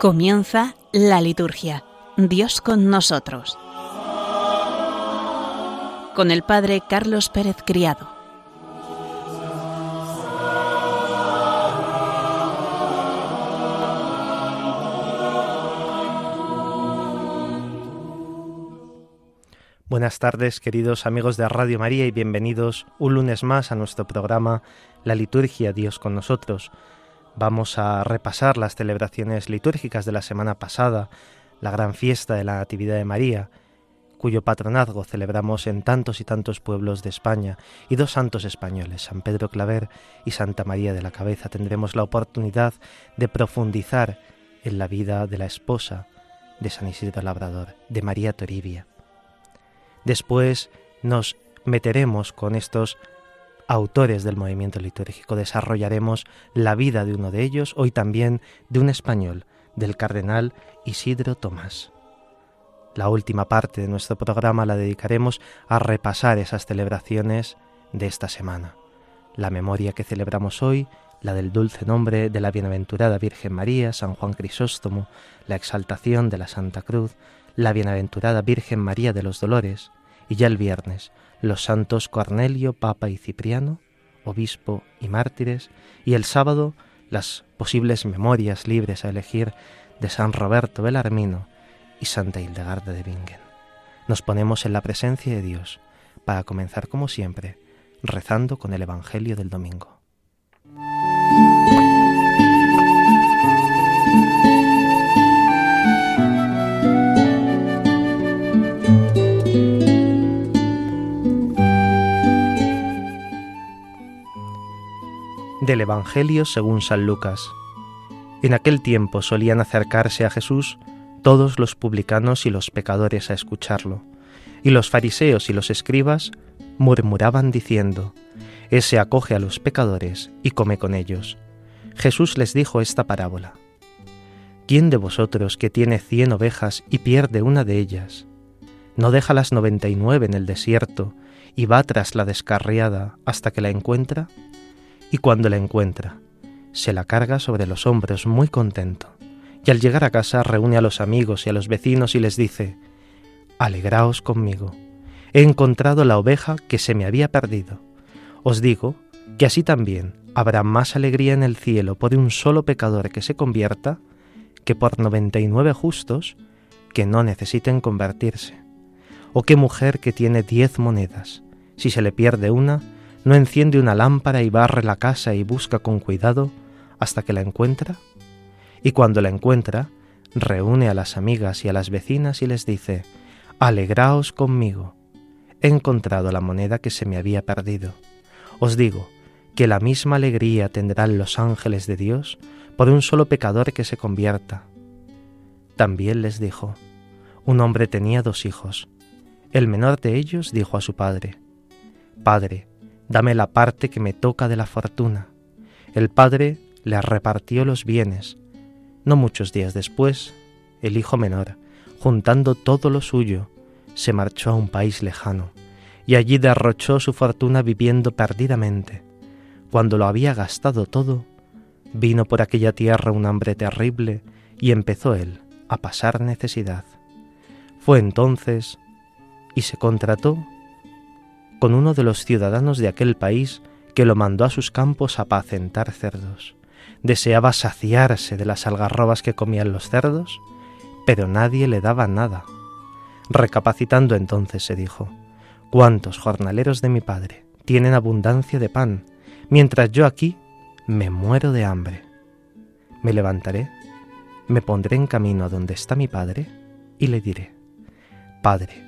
Comienza la liturgia. Dios con nosotros. Con el Padre Carlos Pérez Criado. Buenas tardes, queridos amigos de Radio María, y bienvenidos un lunes más a nuestro programa La Liturgia Dios con nosotros. Vamos a repasar las celebraciones litúrgicas de la semana pasada, la gran fiesta de la Natividad de María, cuyo patronazgo celebramos en tantos y tantos pueblos de España, y dos santos españoles, San Pedro Claver y Santa María de la Cabeza. Tendremos la oportunidad de profundizar en la vida de la esposa de San Isidro Labrador, de María Toribia. Después nos meteremos con estos autores del movimiento litúrgico. Desarrollaremos la vida de uno de ellos, hoy también de un español, del cardenal Isidro Tomás. La última parte de nuestro programa la dedicaremos a repasar esas celebraciones de esta semana. La memoria que celebramos hoy, la del dulce nombre de la bienaventurada Virgen María, San Juan Crisóstomo, la exaltación de la Santa Cruz, la bienaventurada Virgen María de los Dolores, y ya el viernes los santos Cornelio, Papa y Cipriano, obispo y mártires, y el sábado las posibles memorias libres a elegir de San Roberto Belarmino y Santa Hildegarda de Bingen. Nos ponemos en la presencia de Dios para comenzar como siempre rezando con el Evangelio del domingo. Del Evangelio según San Lucas. En aquel tiempo solían acercarse a Jesús todos los publicanos y los pecadores a escucharlo, y los fariseos y los escribas murmuraban diciendo, Ese acoge a los pecadores y come con ellos. Jesús les dijo esta parábola. ¿Quién de vosotros que tiene cien ovejas y pierde una de ellas, no deja las noventa y nueve en el desierto y va tras la descarriada hasta que la encuentra? Y cuando la encuentra, se la carga sobre los hombros muy contento, y al llegar a casa reúne a los amigos y a los vecinos y les dice, Alegraos conmigo, he encontrado la oveja que se me había perdido. Os digo que así también habrá más alegría en el cielo por un solo pecador que se convierta que por noventa y nueve justos que no necesiten convertirse. O qué mujer que tiene diez monedas, si se le pierde una, no enciende una lámpara y barre la casa y busca con cuidado hasta que la encuentra? Y cuando la encuentra, reúne a las amigas y a las vecinas y les dice, Alegraos conmigo, he encontrado la moneda que se me había perdido. Os digo que la misma alegría tendrán los ángeles de Dios por un solo pecador que se convierta. También les dijo, un hombre tenía dos hijos. El menor de ellos dijo a su padre, Padre, dame la parte que me toca de la fortuna. El padre le repartió los bienes. No muchos días después, el hijo menor, juntando todo lo suyo, se marchó a un país lejano, y allí derrochó su fortuna viviendo perdidamente. Cuando lo había gastado todo, vino por aquella tierra un hambre terrible, y empezó él a pasar necesidad. Fue entonces y se contrató con uno de los ciudadanos de aquel país que lo mandó a sus campos a apacentar cerdos. Deseaba saciarse de las algarrobas que comían los cerdos, pero nadie le daba nada. Recapacitando entonces se dijo, ¿cuántos jornaleros de mi padre tienen abundancia de pan, mientras yo aquí me muero de hambre? Me levantaré, me pondré en camino donde está mi padre y le diré, Padre,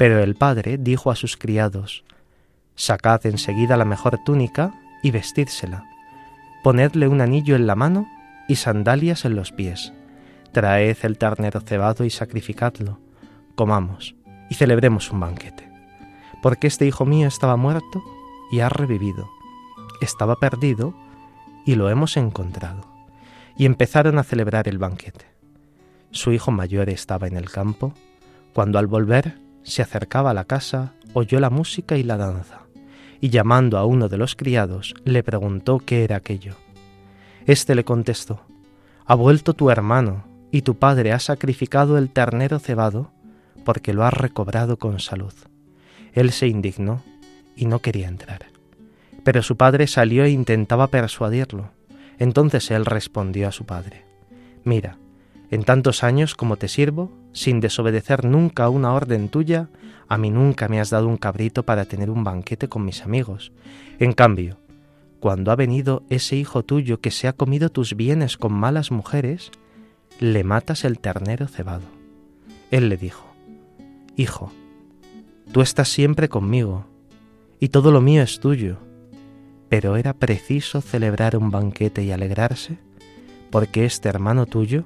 Pero el padre dijo a sus criados, Sacad enseguida la mejor túnica y vestídsela, ponedle un anillo en la mano y sandalias en los pies, traed el ternero cebado y sacrificadlo, comamos y celebremos un banquete. Porque este hijo mío estaba muerto y ha revivido, estaba perdido y lo hemos encontrado. Y empezaron a celebrar el banquete. Su hijo mayor estaba en el campo, cuando al volver se acercaba a la casa, oyó la música y la danza, y llamando a uno de los criados, le preguntó qué era aquello. Este le contestó, Ha vuelto tu hermano, y tu padre ha sacrificado el ternero cebado, porque lo ha recobrado con salud. Él se indignó y no quería entrar. Pero su padre salió e intentaba persuadirlo. Entonces él respondió a su padre, Mira, en tantos años como te sirvo, sin desobedecer nunca una orden tuya, a mí nunca me has dado un cabrito para tener un banquete con mis amigos. En cambio, cuando ha venido ese hijo tuyo que se ha comido tus bienes con malas mujeres, le matas el ternero cebado. Él le dijo, Hijo, tú estás siempre conmigo, y todo lo mío es tuyo, pero era preciso celebrar un banquete y alegrarse, porque este hermano tuyo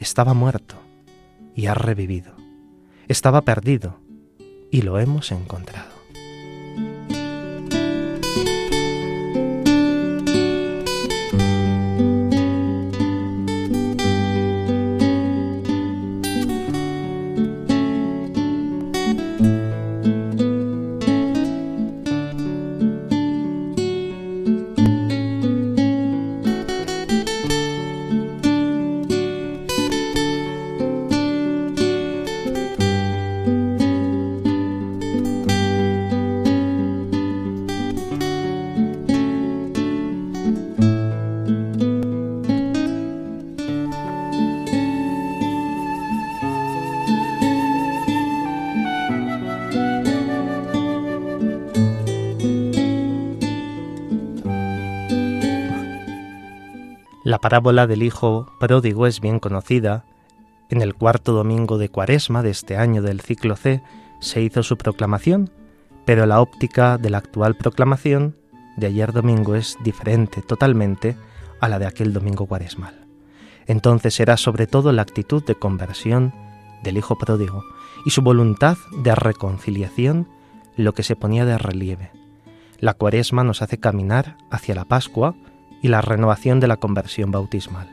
estaba muerto y ha revivido, estaba perdido y lo hemos encontrado. La parábola del Hijo pródigo es bien conocida. En el cuarto domingo de Cuaresma de este año del ciclo C se hizo su proclamación, pero la óptica de la actual proclamación de ayer domingo es diferente totalmente a la de aquel domingo cuaresmal. Entonces era sobre todo la actitud de conversión del Hijo pródigo y su voluntad de reconciliación lo que se ponía de relieve. La cuaresma nos hace caminar hacia la Pascua, y la renovación de la conversión bautismal.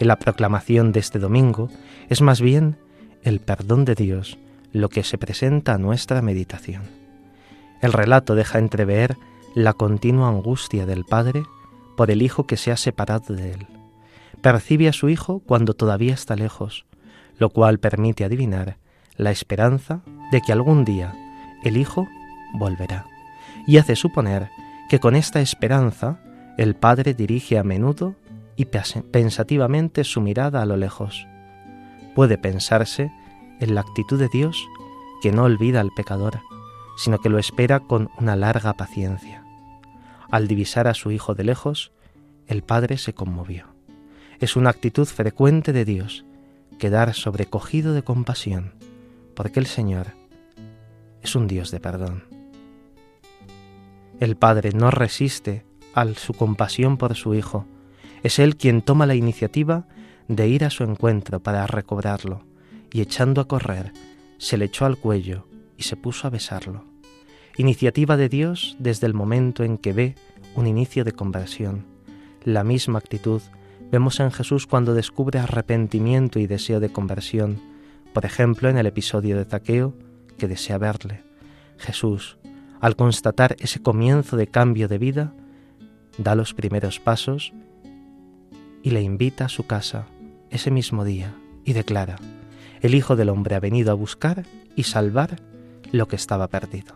En la proclamación de este domingo es más bien el perdón de Dios lo que se presenta a nuestra meditación. El relato deja entrever la continua angustia del Padre por el Hijo que se ha separado de él. Percibe a su Hijo cuando todavía está lejos, lo cual permite adivinar la esperanza de que algún día el Hijo volverá, y hace suponer que con esta esperanza el Padre dirige a menudo y pensativamente su mirada a lo lejos. Puede pensarse en la actitud de Dios que no olvida al pecador, sino que lo espera con una larga paciencia. Al divisar a su Hijo de lejos, el Padre se conmovió. Es una actitud frecuente de Dios, quedar sobrecogido de compasión, porque el Señor es un Dios de perdón. El Padre no resiste a su compasión por su hijo. Es él quien toma la iniciativa de ir a su encuentro para recobrarlo, y echando a correr, se le echó al cuello y se puso a besarlo. Iniciativa de Dios desde el momento en que ve un inicio de conversión. La misma actitud vemos en Jesús cuando descubre arrepentimiento y deseo de conversión, por ejemplo en el episodio de Zaqueo, que desea verle. Jesús, al constatar ese comienzo de cambio de vida, da los primeros pasos y le invita a su casa ese mismo día y declara, el Hijo del Hombre ha venido a buscar y salvar lo que estaba perdido.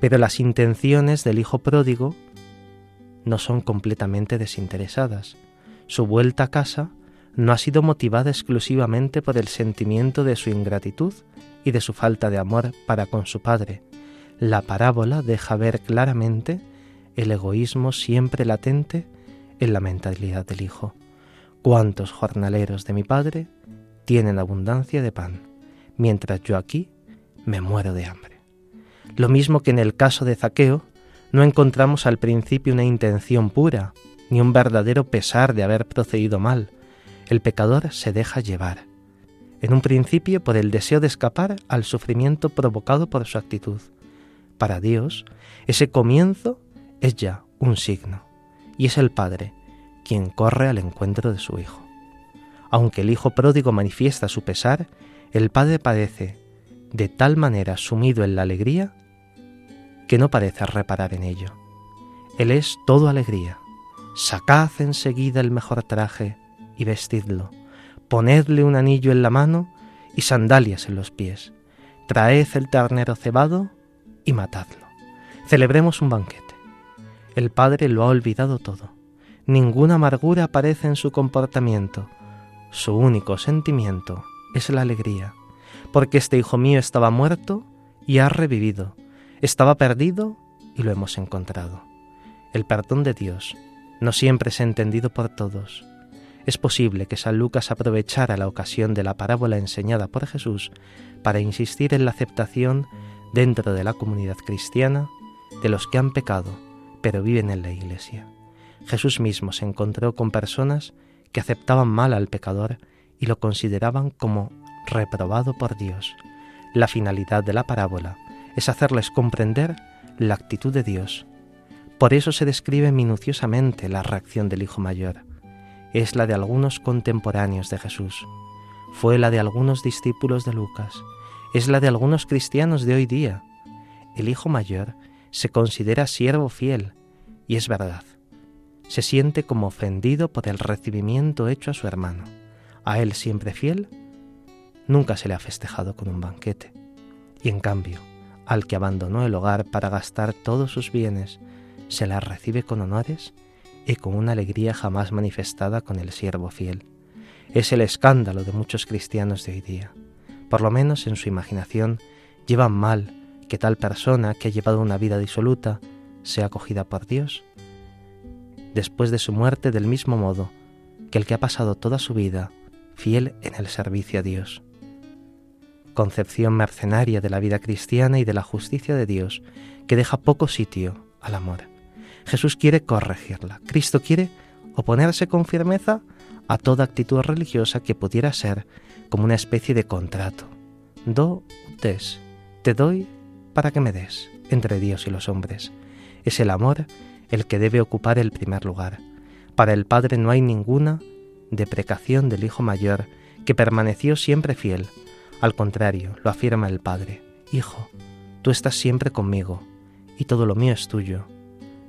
Pero las intenciones del Hijo pródigo no son completamente desinteresadas. Su vuelta a casa no ha sido motivada exclusivamente por el sentimiento de su ingratitud y de su falta de amor para con su padre. La parábola deja ver claramente el egoísmo siempre latente en la mentalidad del Hijo. ¿Cuántos jornaleros de mi Padre tienen abundancia de pan, mientras yo aquí me muero de hambre? Lo mismo que en el caso de Zaqueo, no encontramos al principio una intención pura, ni un verdadero pesar de haber procedido mal. el pecador se deja llevar, en un principio por el deseo de escapar al sufrimiento provocado por su actitud. Para Dios, ese comienzo es ya un signo, y es el Padre quien corre al encuentro de su Hijo. Aunque el Hijo pródigo manifiesta su pesar, el Padre padece de tal manera sumido en la alegría que no parece reparar en ello. Él es todo alegría. Sacad enseguida el mejor traje y vestidlo. Ponedle un anillo en la mano y sandalias en los pies. Traed el ternero cebado y matadlo. Celebremos un banquete. El Padre lo ha olvidado todo. Ninguna amargura aparece en su comportamiento. Su único sentimiento es la alegría, porque este hijo mío estaba muerto y ha revivido, estaba perdido y lo hemos encontrado. El perdón de Dios no siempre es entendido por todos. Es posible que San Lucas aprovechara la ocasión de la parábola enseñada por Jesús para insistir en la aceptación dentro de la comunidad cristiana de los que han pecado pero viven en la iglesia. Jesús mismo se encontró con personas que aceptaban mal al pecador y lo consideraban como reprobado por Dios. La finalidad de la parábola es hacerles comprender la actitud de Dios. Por eso se describe minuciosamente la reacción del Hijo Mayor. Es la de algunos contemporáneos de Jesús. Fue la de algunos discípulos de Lucas. Es la de algunos cristianos de hoy día. El Hijo Mayor se considera siervo fiel, y es verdad. Se siente como ofendido por el recibimiento hecho a su hermano. A él siempre fiel, nunca se le ha festejado con un banquete. Y en cambio, al que abandonó el hogar para gastar todos sus bienes, se la recibe con honores y con una alegría jamás manifestada con el siervo fiel. Es el escándalo de muchos cristianos de hoy día. Por lo menos en su imaginación llevan mal que tal persona que ha llevado una vida disoluta sea acogida por Dios después de su muerte del mismo modo que el que ha pasado toda su vida fiel en el servicio a Dios. Concepción mercenaria de la vida cristiana y de la justicia de Dios que deja poco sitio al amor. Jesús quiere corregirla. Cristo quiere oponerse con firmeza a toda actitud religiosa que pudiera ser como una especie de contrato. Do des, te doy para que me des entre Dios y los hombres. Es el amor el que debe ocupar el primer lugar. Para el Padre no hay ninguna deprecación del Hijo mayor, que permaneció siempre fiel. Al contrario, lo afirma el Padre. Hijo, tú estás siempre conmigo, y todo lo mío es tuyo.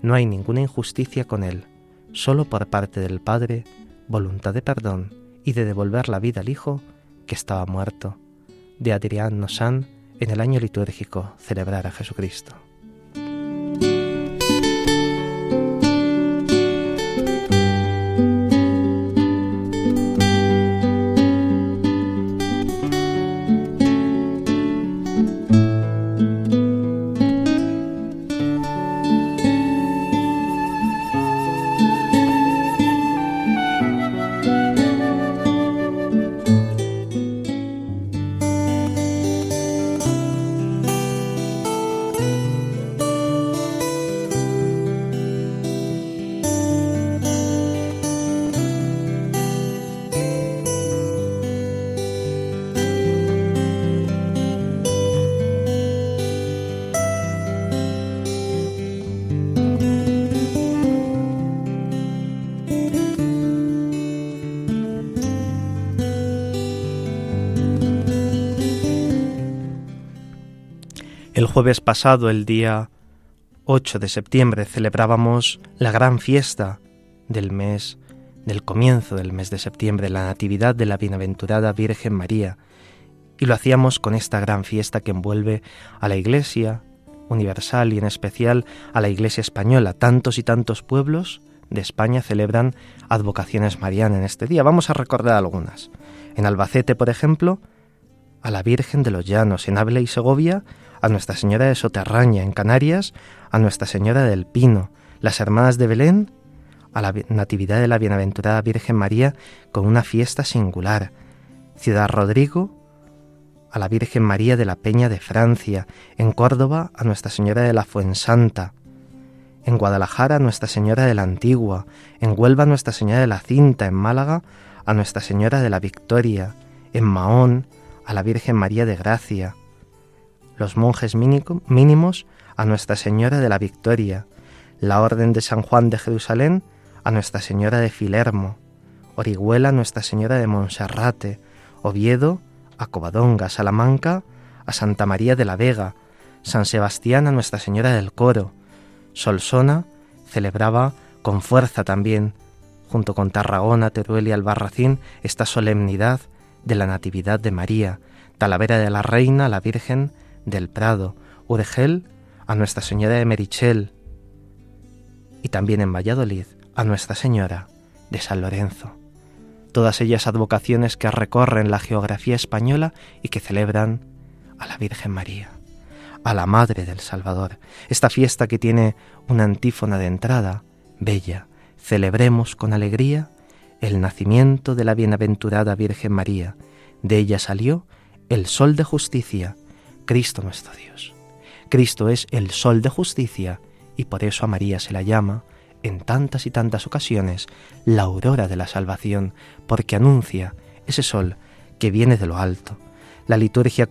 No hay ninguna injusticia con él, solo por parte del Padre, voluntad de perdón y de devolver la vida al Hijo que estaba muerto. De Adrián Nosan, en el año litúrgico celebrar a Jesucristo. El jueves pasado, el día 8 de septiembre, celebrábamos la gran fiesta del mes, del comienzo del mes de septiembre, la Natividad de la Bienaventurada Virgen María, y lo hacíamos con esta gran fiesta que envuelve a la Iglesia universal y en especial a la Iglesia española. Tantos y tantos pueblos de España celebran advocaciones marianas en este día. Vamos a recordar algunas. En Albacete, por ejemplo, a la Virgen de los Llanos, en Ávila y Segovia, a Nuestra Señora de Soterraña en Canarias, a Nuestra Señora del Pino, las Hermanas de Belén, a la Natividad de la Bienaventurada Virgen María con una fiesta singular, Ciudad Rodrigo, a la Virgen María de la Peña de Francia, en Córdoba a Nuestra Señora de la Fuensanta, en Guadalajara a Nuestra Señora de la Antigua, en Huelva a Nuestra Señora de la Cinta, en Málaga a Nuestra Señora de la Victoria, en Mahón a la Virgen María de Gracia, los monjes mínimos a Nuestra Señora de la Victoria, la Orden de San Juan de Jerusalén a Nuestra Señora de Filermo, Orihuela a Nuestra Señora de Monserrate, Oviedo a Covadonga, Salamanca a Santa María de la Vega, San Sebastián a Nuestra Señora del Coro, Solsona celebraba con fuerza también, junto con Tarragona, Teruel y Albarracín, esta solemnidad de la Natividad de María, Talavera de la Reina, la Virgen del Prado, Urgel a Nuestra Señora de Merichel y también en Valladolid a Nuestra Señora de San Lorenzo. Todas ellas advocaciones que recorren la geografía española y que celebran a la Virgen María, a la Madre del Salvador. Esta fiesta que tiene una antífona de entrada, bella, celebremos con alegría el nacimiento de la bienaventurada Virgen María. De ella salió el sol de justicia, Cristo nuestro Dios. Cristo es el sol de justicia y por eso a María se la llama en tantas y tantas ocasiones la aurora de la salvación, porque anuncia ese sol que viene de lo alto. La liturgia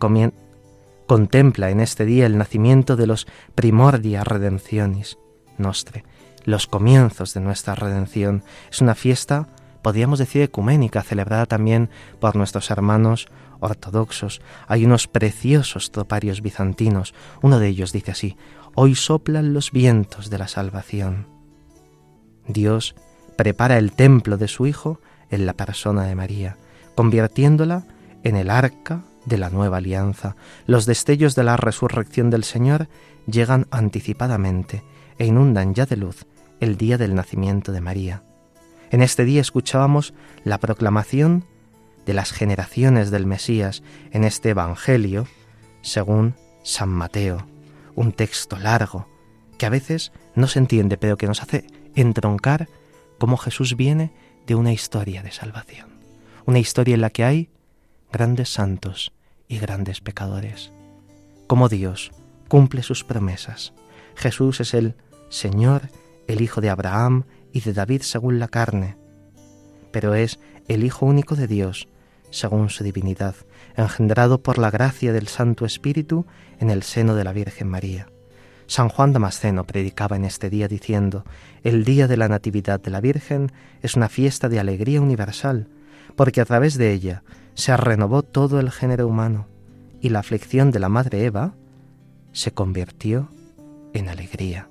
contempla en este día el nacimiento de los primordia redencionis nostre, los comienzos de nuestra redención. Es una fiesta podríamos decir ecuménica, celebrada también por nuestros hermanos ortodoxos. Hay unos preciosos troparios bizantinos. Uno de ellos dice así, Hoy soplan los vientos de la salvación. Dios prepara el templo de su Hijo en la persona de María, convirtiéndola en el arca de la nueva alianza. Los destellos de la resurrección del Señor llegan anticipadamente e inundan ya de luz el día del nacimiento de María. En este día escuchábamos la proclamación de las generaciones del Mesías en este Evangelio según San Mateo, un texto largo que a veces no se entiende, pero que nos hace entroncar cómo Jesús viene de una historia de salvación, una historia en la que hay grandes santos y grandes pecadores, cómo Dios cumple sus promesas. Jesús es el Señor, el Hijo de Abraham y de David según la carne, pero es el Hijo único de Dios según su divinidad, engendrado por la gracia del Santo Espíritu en el seno de la Virgen María. San Juan Damasceno predicaba en este día diciendo, el día de la Natividad de la Virgen es una fiesta de alegría universal, porque a través de ella se renovó todo el género humano, y la aflicción de la Madre Eva se convirtió en alegría.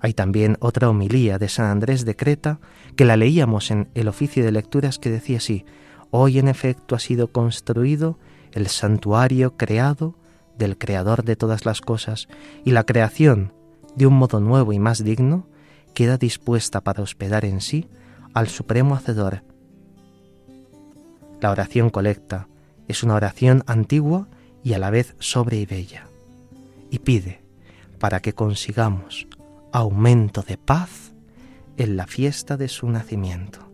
Hay también otra homilía de San Andrés de Creta que la leíamos en el oficio de lecturas que decía así, hoy en efecto ha sido construido el santuario creado del Creador de todas las cosas y la creación, de un modo nuevo y más digno, queda dispuesta para hospedar en sí al Supremo Hacedor. La oración colecta es una oración antigua y a la vez sobre y bella, y pide para que consigamos aumento de paz en la fiesta de su nacimiento.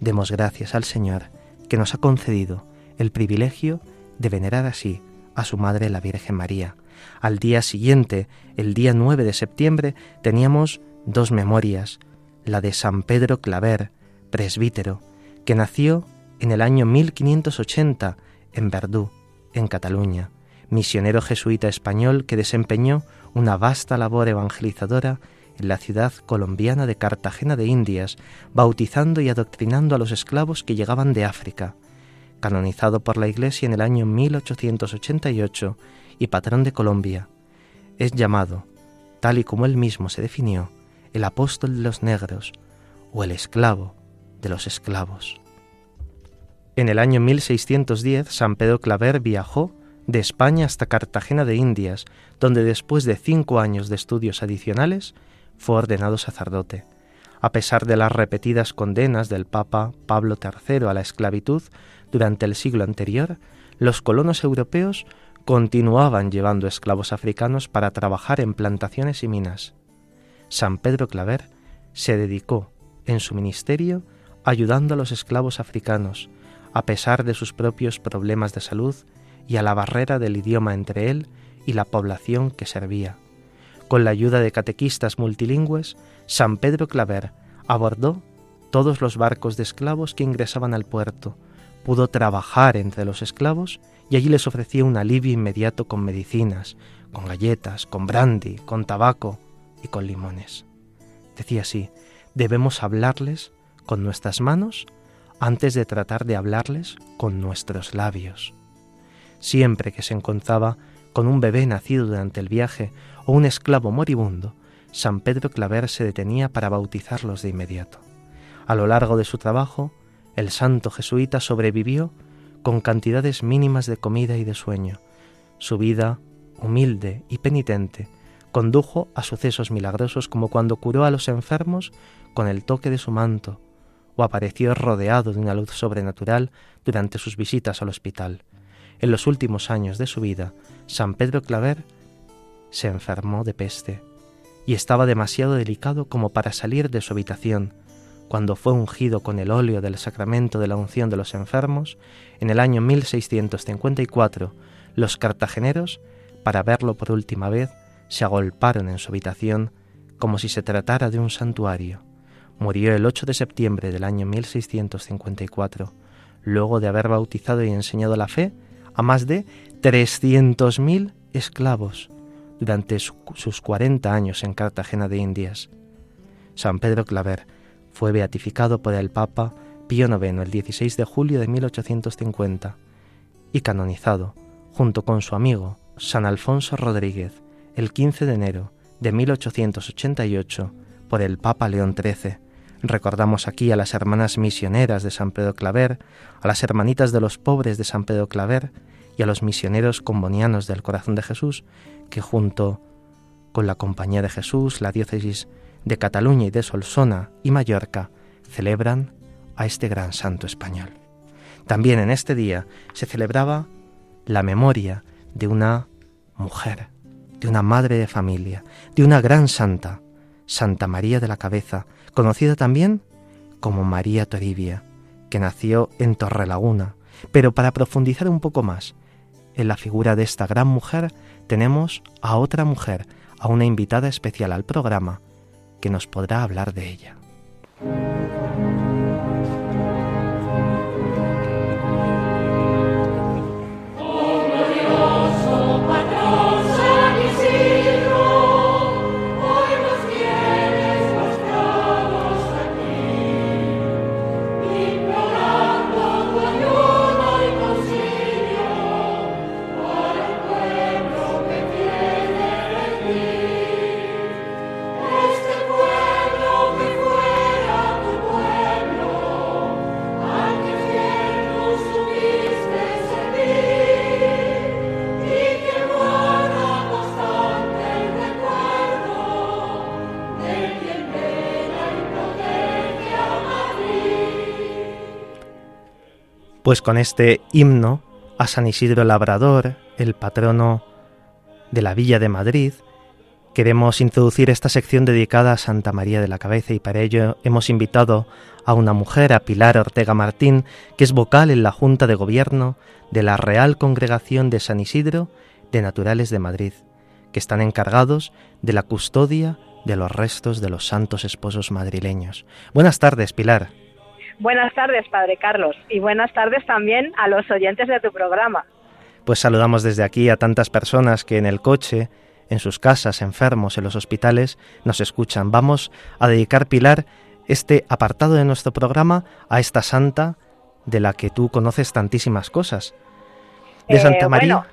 Demos gracias al Señor que nos ha concedido el privilegio de venerar así a su Madre la Virgen María. Al día siguiente, el día 9 de septiembre, teníamos dos memorias, la de San Pedro Claver, presbítero, que nació en el año 1580 en Verdú, en Cataluña, misionero jesuita español que desempeñó una vasta labor evangelizadora en la ciudad colombiana de Cartagena de Indias, bautizando y adoctrinando a los esclavos que llegaban de África. Canonizado por la Iglesia en el año 1888 y patrón de Colombia, es llamado, tal y como él mismo se definió, el apóstol de los negros o el esclavo de los esclavos. En el año 1610, San Pedro Claver viajó de España hasta Cartagena de Indias, donde después de cinco años de estudios adicionales fue ordenado sacerdote. A pesar de las repetidas condenas del Papa Pablo III a la esclavitud durante el siglo anterior, los colonos europeos continuaban llevando esclavos africanos para trabajar en plantaciones y minas. San Pedro Claver se dedicó en su ministerio ayudando a los esclavos africanos, a pesar de sus propios problemas de salud y a la barrera del idioma entre él y la población que servía. Con la ayuda de catequistas multilingües, San Pedro Claver Abordó todos los barcos de esclavos que ingresaban al puerto, pudo trabajar entre los esclavos y allí les ofrecía un alivio inmediato con medicinas, con galletas, con brandy, con tabaco y con limones. Decía así, debemos hablarles con nuestras manos antes de tratar de hablarles con nuestros labios. Siempre que se encontraba con un bebé nacido durante el viaje o un esclavo moribundo, San Pedro Claver se detenía para bautizarlos de inmediato. A lo largo de su trabajo, el santo jesuita sobrevivió con cantidades mínimas de comida y de sueño. Su vida, humilde y penitente, condujo a sucesos milagrosos como cuando curó a los enfermos con el toque de su manto, o apareció rodeado de una luz sobrenatural durante sus visitas al hospital. En los últimos años de su vida, San Pedro Claver se enfermó de peste y estaba demasiado delicado como para salir de su habitación. Cuando fue ungido con el óleo del sacramento de la unción de los enfermos, en el año 1654, los cartageneros, para verlo por última vez, se agolparon en su habitación como si se tratara de un santuario. Murió el 8 de septiembre del año 1654, luego de haber bautizado y enseñado la fe a más de 300.000 esclavos durante sus 40 años en Cartagena de Indias. San Pedro Claver fue beatificado por el Papa Pío IX el 16 de julio de 1850 y canonizado, junto con su amigo San Alfonso Rodríguez, el 15 de enero de 1888 por el Papa León XIII. Recordamos aquí a las hermanas misioneras de San Pedro Claver, a las hermanitas de los pobres de San Pedro Claver y a los misioneros combonianos del Corazón de Jesús, que junto con la Compañía de Jesús, la diócesis de Cataluña y de Solsona y Mallorca, celebran a este gran santo español. También en este día se celebraba la memoria de una mujer de una madre de familia, de una gran santa, Santa María de la Cabeza, conocida también como María Toribia, que nació en Torrelaguna. Pero para profundizar un poco más en la figura de esta gran mujer, tenemos a otra mujer, a una invitada especial al programa, que nos podrá hablar de ella. Pues con este himno a San Isidro Labrador, el patrono de la Villa de Madrid, queremos introducir esta sección dedicada a Santa María de la Cabeza y para ello hemos invitado a una mujer, a Pilar Ortega Martín, que es vocal en la Junta de Gobierno de la Real Congregación de San Isidro de Naturales de Madrid, que están encargados de la custodia de los restos de los santos esposos madrileños. Buenas tardes, Pilar. Buenas tardes, Padre Carlos, y buenas tardes también a los oyentes de tu programa. Pues saludamos desde aquí a tantas personas que en el coche, en sus casas, enfermos, en los hospitales, nos escuchan. Vamos a dedicar, Pilar, este apartado de nuestro programa a esta santa de la que tú conoces tantísimas cosas. De Santa eh, María.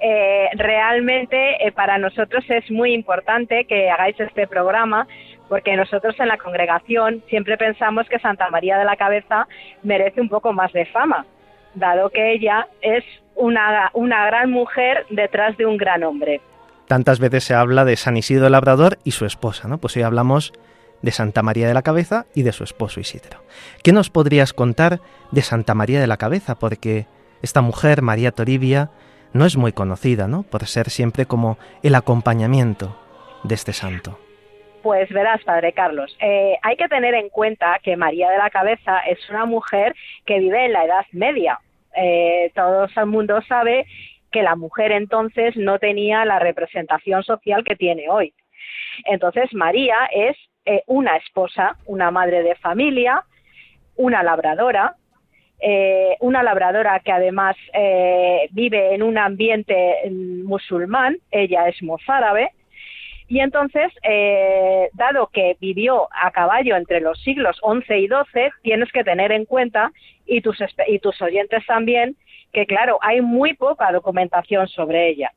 Eh, realmente eh, para nosotros es muy importante que hagáis este programa porque nosotros en la congregación siempre pensamos que Santa María de la Cabeza merece un poco más de fama, dado que ella es una, una gran mujer detrás de un gran hombre. Tantas veces se habla de San Isidro Labrador y su esposa, ¿no? Pues hoy hablamos de Santa María de la Cabeza y de su esposo Isidro. ¿Qué nos podrías contar de Santa María de la Cabeza? Porque esta mujer, María Toribia, no es muy conocida, ¿no? Por ser siempre como el acompañamiento de este santo. Pues verás, Padre Carlos, eh, hay que tener en cuenta que María de la Cabeza es una mujer que vive en la Edad Media. Eh, todo el mundo sabe que la mujer entonces no tenía la representación social que tiene hoy. Entonces María es eh, una esposa, una madre de familia, una labradora, eh, una labradora que además vive en un ambiente mm, musulmán, ella es mozárabe, y entonces, dado que vivió a caballo entre los siglos XI y XII, tienes que tener en cuenta, y tus, y tus oyentes también, que claro, hay muy poca documentación sobre ella.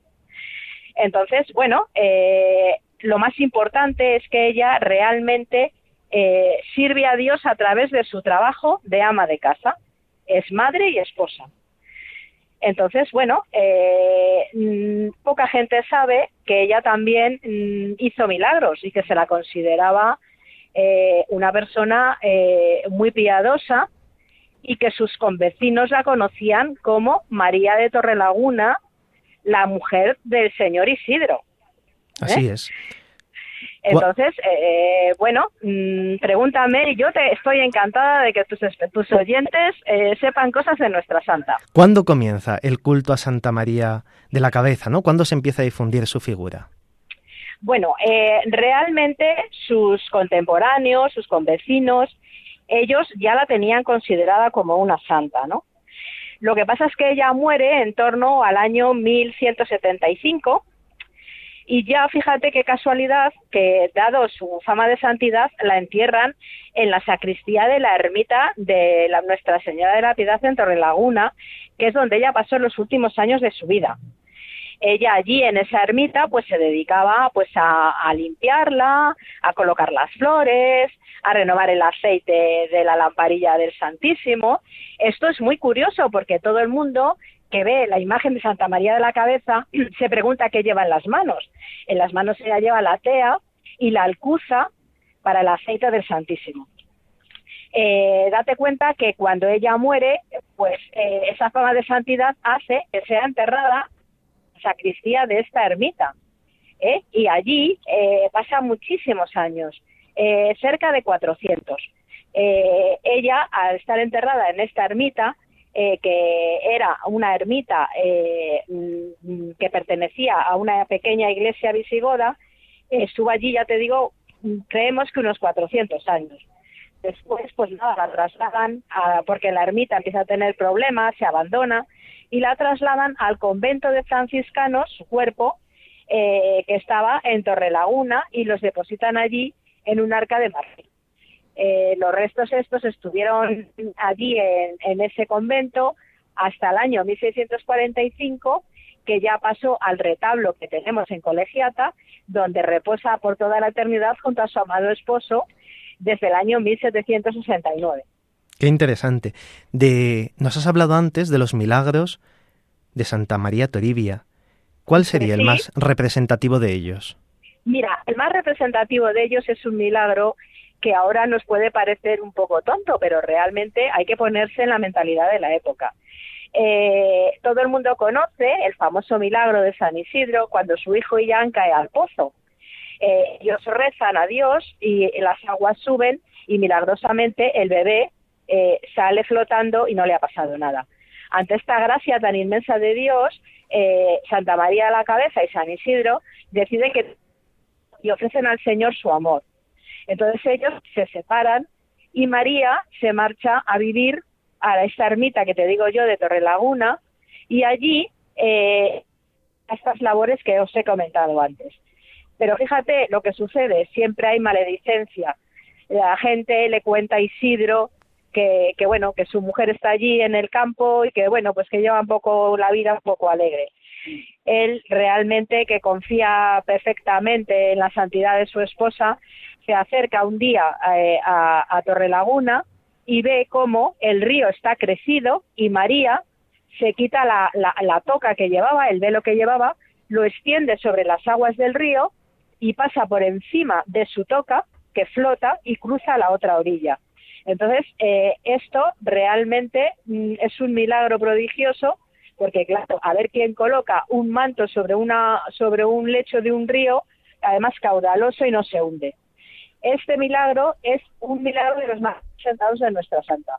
Entonces, bueno, eh, lo más importante es que ella realmente eh, sirve a Dios a través de su trabajo de ama de casa. Es madre y esposa. Entonces, bueno, eh, mm, poca gente sabe que ella también mm, hizo milagros y que se la consideraba una persona muy piadosa y que sus convecinos la conocían como María de Torrelaguna, la mujer del señor Isidro. Así ¿Eh? es. Entonces, eh, bueno, mm, pregúntame y yo te estoy encantada de que tus, tus oyentes eh, sepan cosas de nuestra santa. ¿Cuándo comienza el culto a Santa María de la Cabeza? ¿no? ¿Cuándo se empieza a difundir su figura? Bueno, realmente sus contemporáneos, sus convecinos, ellos ya la tenían considerada como una santa, ¿no? Lo que pasa es que ella muere en torno al año 1175 y ya fíjate qué casualidad que dado su fama de santidad la entierran en la sacristía de la ermita de la Nuestra Señora de la Piedad en Torrelaguna, que es donde ella pasó los últimos años de su vida ella allí en esa ermita pues se dedicaba pues a, limpiarla, a colocar las flores, a renovar el aceite de la lamparilla del Santísimo. Esto es muy curioso porque todo el mundo que ve la imagen de Santa María de la Cabeza se pregunta qué lleva en las manos. En las manos ella lleva la tea y la alcuza para el aceite del Santísimo. Eh, date cuenta que cuando ella muere, pues eh, esa fama de santidad hace que sea enterrada sacristía de esta ermita. ¿eh? Y allí pasa muchísimos años, cerca de 400. ella, al estar enterrada en esta ermita, que era una ermita mm, que pertenecía a una pequeña iglesia visigoda, estuvo allí, ya te digo, creemos que unos 400 años. Después, pues nada, la trasladan porque la ermita empieza a tener problemas, se abandona y la trasladan al convento de franciscanos, su cuerpo, eh, que estaba en Torrelaguna y los depositan allí en un arca de marfil. Eh, los restos estos estuvieron allí en, ese convento hasta el año 1645, que ya pasó al retablo que tenemos en Colegiata, donde reposa por toda la eternidad junto a su amado esposo desde el año 1769. Qué interesante. De, nos has hablado antes de los milagros de Santa María Toribia. ¿Cuál sería el más representativo de ellos? Mira, el más representativo de ellos es un milagro que ahora nos puede parecer un poco tonto, pero realmente hay que ponerse en la mentalidad de la época. Eh, todo el mundo conoce el famoso milagro de San Isidro cuando su hijo Ian cae al pozo. Eh, ellos rezan a Dios y las aguas suben y milagrosamente el bebé eh, sale flotando y no le ha pasado nada. Ante esta gracia tan inmensa de Dios, eh, Santa María de la Cabeza y San Isidro deciden que y ofrecen al Señor su amor. Entonces ellos se separan y María se marcha a vivir a esta ermita que te digo yo de Torrelaguna y allí eh, estas labores que os he comentado antes. Pero fíjate lo que sucede, siempre hay maledicencia. La gente le cuenta a Isidro que, bueno, que su mujer está allí en el campo y que bueno, pues que lleva un poco la vida un poco alegre. Él realmente que confía perfectamente en la santidad de su esposa, se acerca un día eh, a, Torrelaguna y ve cómo el río está crecido y María se quita la, la, la toca que llevaba, el velo que llevaba, lo extiende sobre las aguas del río y pasa por encima de su toca que flota y cruza la otra orilla. Entonces, eh, esto realmente mm, es un milagro prodigioso porque, claro, a ver quién coloca un manto sobre, una, sobre un lecho de un río, además caudaloso y no se hunde. Este milagro es un milagro de los más presentados de nuestra santa.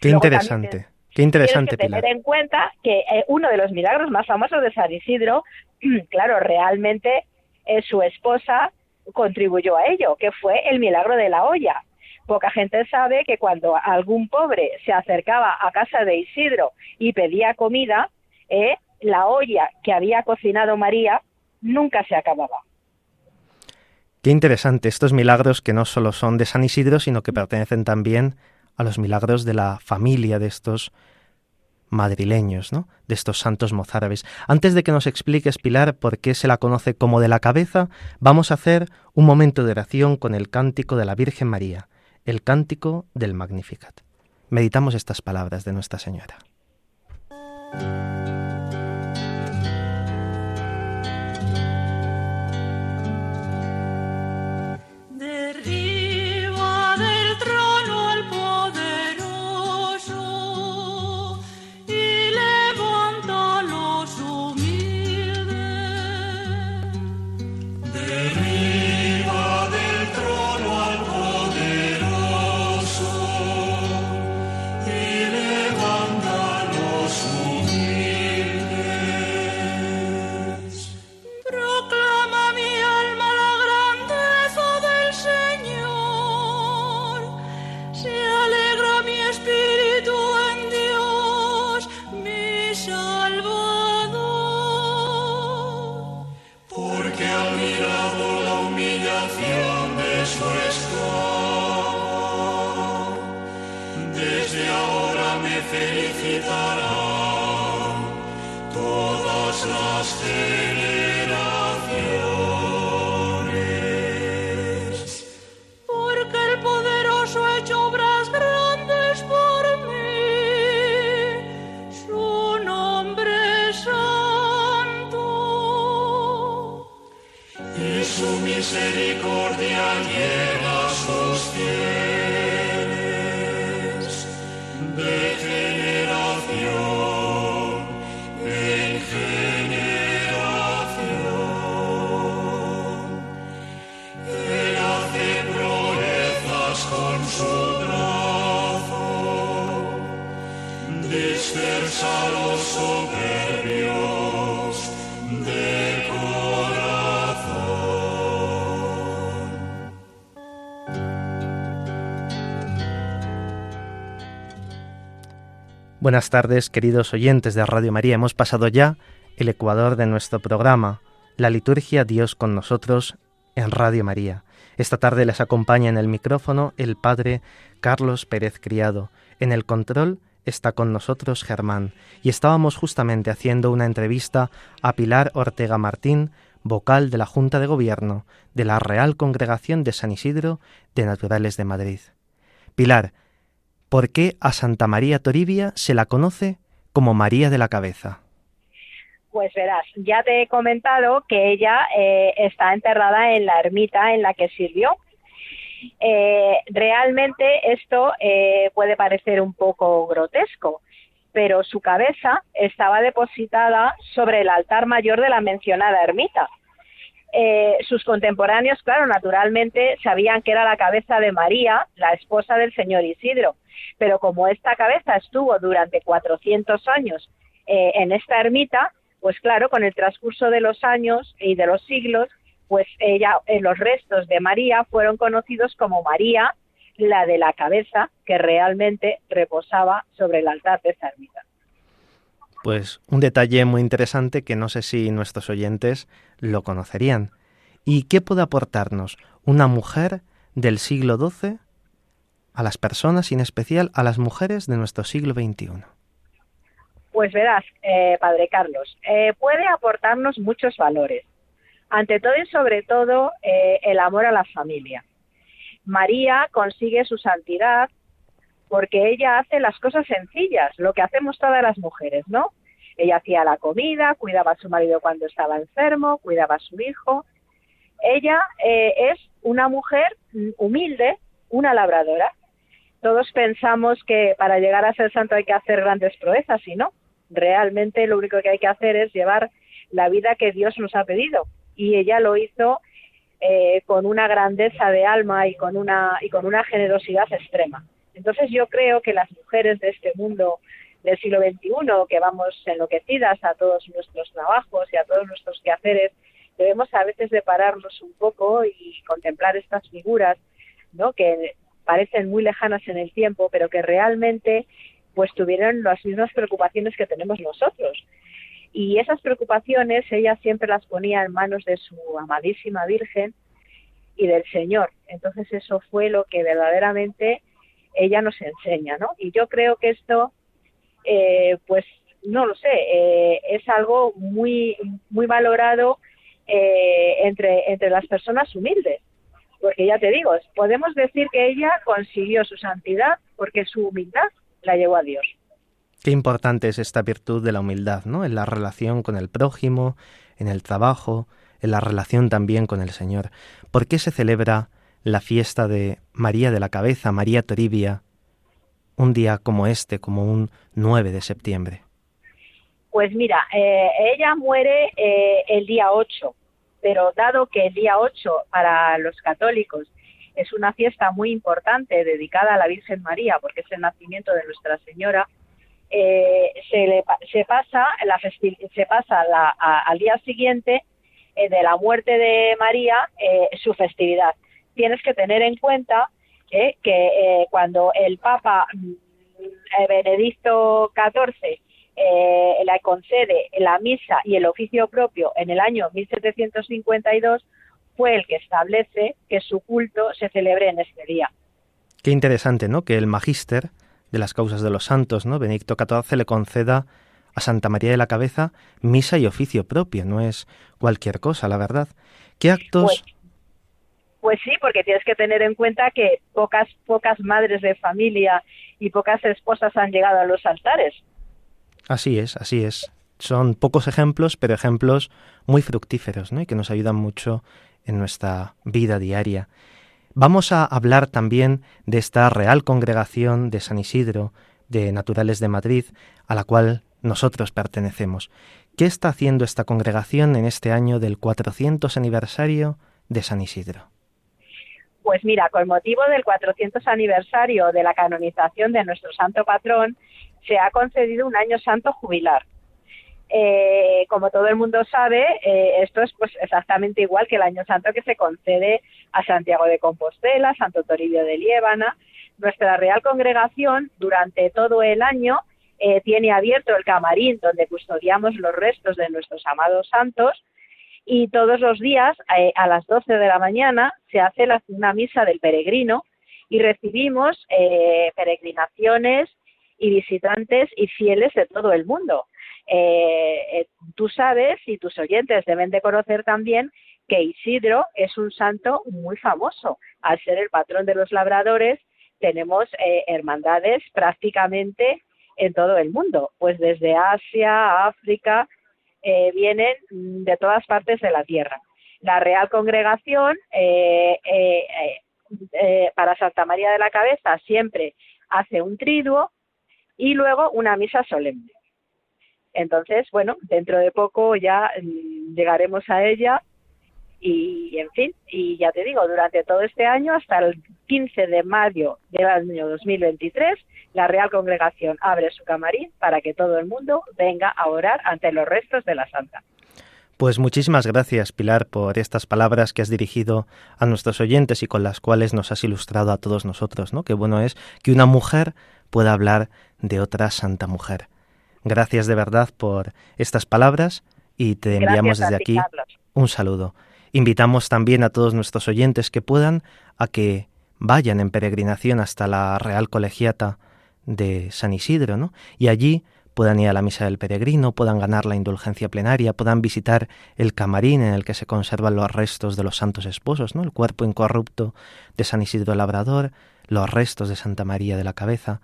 Qué interesante. Qué interesante, que tener en cuenta que eh, uno de los milagros más famosos de San Isidro, claro, realmente es su esposa, contribuyó a ello, que fue el milagro de la olla. Poca gente sabe que cuando algún pobre se acercaba a casa de Isidro y pedía comida, eh, la olla que había cocinado María nunca se acababa. Qué interesante estos milagros que no solo son de San Isidro, sino que pertenecen también a los milagros de la familia de estos madrileños, ¿no? De estos santos mozárabes. Antes de que nos expliques, Pilar, por qué se la conoce como de la cabeza, vamos a hacer un momento de oración con el cántico de la Virgen María, el cántico del Magnificat. Meditamos estas palabras de Nuestra Señora. Porque el poderoso hecho obras grandes por mí, su nombre es santo y su misericordia. Buenas tardes, queridos oyentes de Radio María. Hemos pasado ya el ecuador de nuestro programa, la liturgia Dios con nosotros en Radio María. Esta tarde les acompaña en el micrófono el Padre Carlos Pérez Criado. En el control está con nosotros Germán y estábamos justamente haciendo una entrevista a Pilar Ortega Martín, vocal de la Junta de Gobierno de la Real Congregación de San Isidro de Naturales de Madrid. Pilar, ¿Por qué a Santa María Toribia se la conoce como María de la Cabeza? Pues verás, ya te he comentado que ella eh, está enterrada en la ermita en la que sirvió. Eh, realmente esto eh, puede parecer un poco grotesco, pero su cabeza estaba depositada sobre el altar mayor de la mencionada ermita. Sus contemporáneos, claro, naturalmente sabían que era la cabeza de María, la esposa del señor Isidro, pero como esta cabeza estuvo durante 400 años eh, en esta ermita, pues claro, con el transcurso de los años y de los siglos, pues ella, eh, los restos de María fueron conocidos como María, la de la cabeza que realmente reposaba sobre el altar de esa ermita. Pues un detalle muy interesante que no sé si nuestros oyentes lo conocerían. ¿Y qué puede aportarnos una mujer del siglo XII a las personas y en especial a las mujeres de nuestro siglo XXI? Pues verás, eh, Padre Carlos, eh, puede aportarnos muchos valores. Ante todo y sobre todo, eh, el amor a la familia. María consigue su santidad porque ella hace las cosas sencillas, lo que hacemos todas las mujeres, ¿no? Ella hacía la comida, cuidaba a su marido cuando estaba enfermo, cuidaba a su hijo. Ella es una mujer humilde, una labradora, todos pensamos que para llegar a ser santo hay que hacer grandes proezas y no. Realmente lo único que hay que hacer es llevar la vida que Dios nos ha pedido. Y ella lo hizo eh, con una grandeza de alma y con una, y con una generosidad extrema. Entonces yo creo que las mujeres de este mundo del siglo XXI, que vamos enloquecidas a todos nuestros trabajos y a todos nuestros quehaceres, debemos a veces de pararnos un poco y contemplar estas figuras, ¿no? Que parecen muy lejanas en el tiempo, pero que realmente pues tuvieron las mismas preocupaciones que tenemos nosotros. Y esas preocupaciones ella siempre las ponía en manos de su amadísima Virgen y del Señor. Entonces eso fue lo que verdaderamente ella nos enseña, ¿no? Y yo creo que esto, eh, pues no lo sé, eh, es algo muy, muy valorado eh, entre, entre las personas humildes. Porque ya te digo, podemos decir que ella consiguió su santidad porque su humildad la llevó a Dios. Qué importante es esta virtud de la humildad, ¿no? En la relación con el prójimo, en el trabajo, en la relación también con el Señor. ¿Por qué se celebra la fiesta de María de la Cabeza, María Toribia, un día como este, como un 9 de septiembre? Pues mira, eh, ella muere eh, el día 8, pero dado que el día 8 para los católicos es una fiesta muy importante dedicada a la Virgen María, porque es el nacimiento de Nuestra Señora, eh, se, se pasa, la se pasa al día siguiente de la muerte de María su festividad. Tienes que tener en cuenta que cuando el Papa mm, Benedicto XIV eh, la concede la misa y el oficio propio en el año 1752, fue el que establece que su culto se celebre en este día. Qué interesante, ¿no? Que el magíster de las causas de los santos, ¿no? Benedicto XIV le conceda a Santa María de la Cabeza misa y oficio propio, no es cualquier cosa, la verdad. ¿Qué actos? Pues, pues, sí, porque tienes que tener en cuenta que pocas pocas madres de familia y pocas esposas han llegado a los altares. Así es, así es. Son pocos ejemplos, pero ejemplos muy fructíferos ¿no? y que nos ayudan mucho en nuestra vida diaria. Vamos a hablar también de esta Real Congregación de San Isidro de Naturales de Madrid, a la cual nosotros pertenecemos. ¿Qué está haciendo esta congregación en este año del 400 aniversario de San Isidro? Pues mira, con motivo del 400 aniversario de la canonización de nuestro santo patrón, se ha concedido un año santo jubilar. Eh, como todo el mundo sabe, eh, esto es pues exactamente igual que el año santo que se concede a Santiago de Compostela, Santo Toribio de Liébana. Nuestra Real Congregación durante todo el año eh, tiene abierto el camarín donde custodiamos los restos de nuestros amados santos y todos los días a las 12 de la mañana se hace la, una misa del peregrino y recibimos peregrinaciones y visitantes y fieles de todo el mundo. Eh, eh, tú sabes y tus oyentes deben de conocer también que Isidro es un santo muy famoso. Al ser el patrón de los labradores, tenemos eh, hermandades prácticamente en todo el mundo, pues desde Asia, África, vienen de todas partes de la tierra. La Real Congregación para Santa María de la Cabeza siempre hace un triduo y luego una misa solemne. Entonces, bueno, dentro de poco ya mm, llegaremos a ella y, en fin, y ya te digo, durante todo este año, hasta el 15 de mayo del año 2023, la Real Congregación abre su camarín para que todo el mundo venga a orar ante los restos de la Santa. Pues muchísimas gracias, Pilar, por estas palabras que has dirigido a nuestros oyentes y con las cuales nos has ilustrado a todos nosotros, ¿no? Qué bueno es que una mujer pueda hablar de otra santa mujer. Gracias de verdad por estas palabras y te enviamos desde aquí un saludo. Invitamos también a todos nuestros oyentes que puedan a que vayan en peregrinación hasta la Real Colegiata de San Isidro, ¿no? Y allí puedan ir a la misa del peregrino, puedan ganar la indulgencia plenaria, puedan visitar el camarín en el que se conservan los restos de los santos esposos, ¿no? El cuerpo incorrupto de San Isidro Labrador, los restos de Santa María de la Cabeza,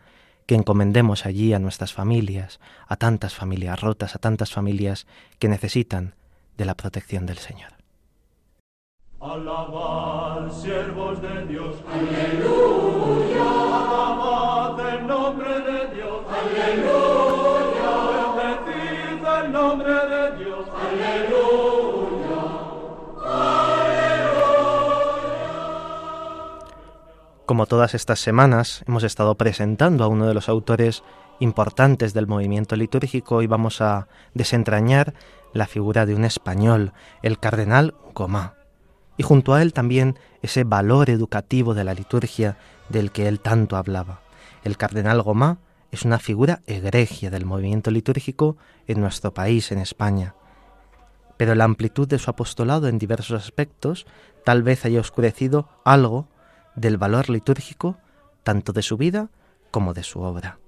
que encomendemos allí a nuestras familias, a tantas familias rotas, a tantas familias que necesitan de la protección del Señor. Alabad, siervos de Dios. Aleluya. Como todas estas semanas, hemos estado presentando a uno de los autores importantes del movimiento litúrgico, hoy vamos a desentrañar la figura de un español, el cardenal Gomá, y junto a él también ese valor educativo de la liturgia del que él tanto hablaba. El cardenal Gomá es una figura egregia del movimiento litúrgico en nuestro país, en España. Pero la amplitud de su apostolado en diversos aspectos tal vez haya oscurecido algo del valor litúrgico tanto de su vida como de su obra.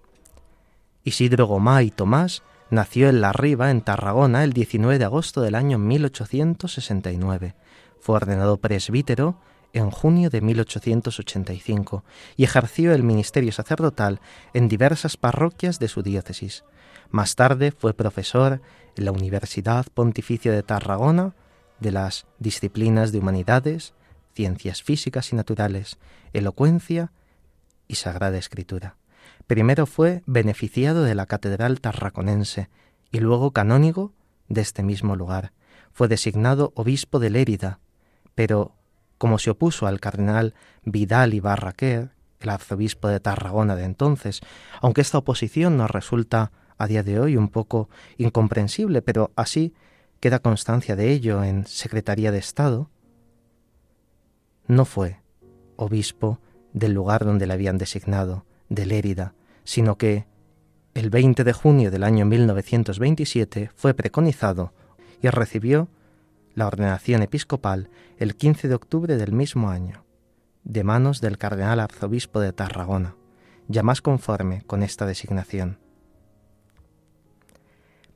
Isidro Gomá y Tomás nació en La Riva, en Tarragona, el 19 de agosto del año 1869. Fue ordenado presbítero en junio de 1885 y ejerció el ministerio sacerdotal en diversas parroquias de su diócesis. Más tarde fue profesor en la Universidad Pontificia de Tarragona de las disciplinas de humanidades, ciencias físicas y naturales, elocuencia y sagrada escritura. Primero fue beneficiado de la Catedral Tarraconense y luego canónigo de este mismo lugar. Fue designado obispo de Lérida, pero como se opuso al cardenal Vidal y Barraquer, el arzobispo de Tarragona de entonces, aunque esta oposición nos resulta a día de hoy un poco incomprensible, pero así queda constancia de ello en Secretaría de Estado, no fue obispo del lugar donde le habían designado, de Lérida, sino que el 20 de junio del año 1927 fue preconizado y recibió la ordenación episcopal el 15 de octubre del mismo año, de manos del cardenal arzobispo de Tarragona, ya más conforme con esta designación.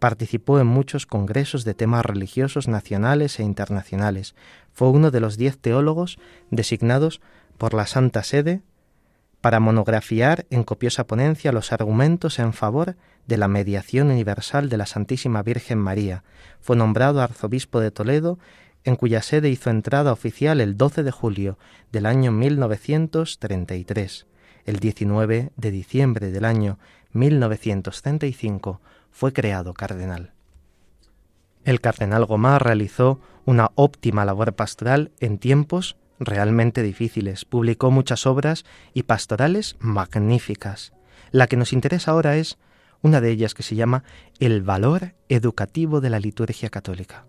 Participó en muchos congresos de temas religiosos nacionales e internacionales. Fue uno de los diez teólogos designados por la Santa Sede para monografiar en copiosa ponencia los argumentos en favor de la mediación universal de la Santísima Virgen María. Fue nombrado arzobispo de Toledo, en cuya sede hizo entrada oficial el 12 de julio del año 1933. El 19 de diciembre del año 1935 fue creado cardenal. El cardenal Gomar realizó una óptima labor pastoral en tiempos realmente difíciles. Publicó muchas obras y pastorales magníficas. La que nos interesa ahora es una de ellas que se llama El valor educativo de la liturgia católica,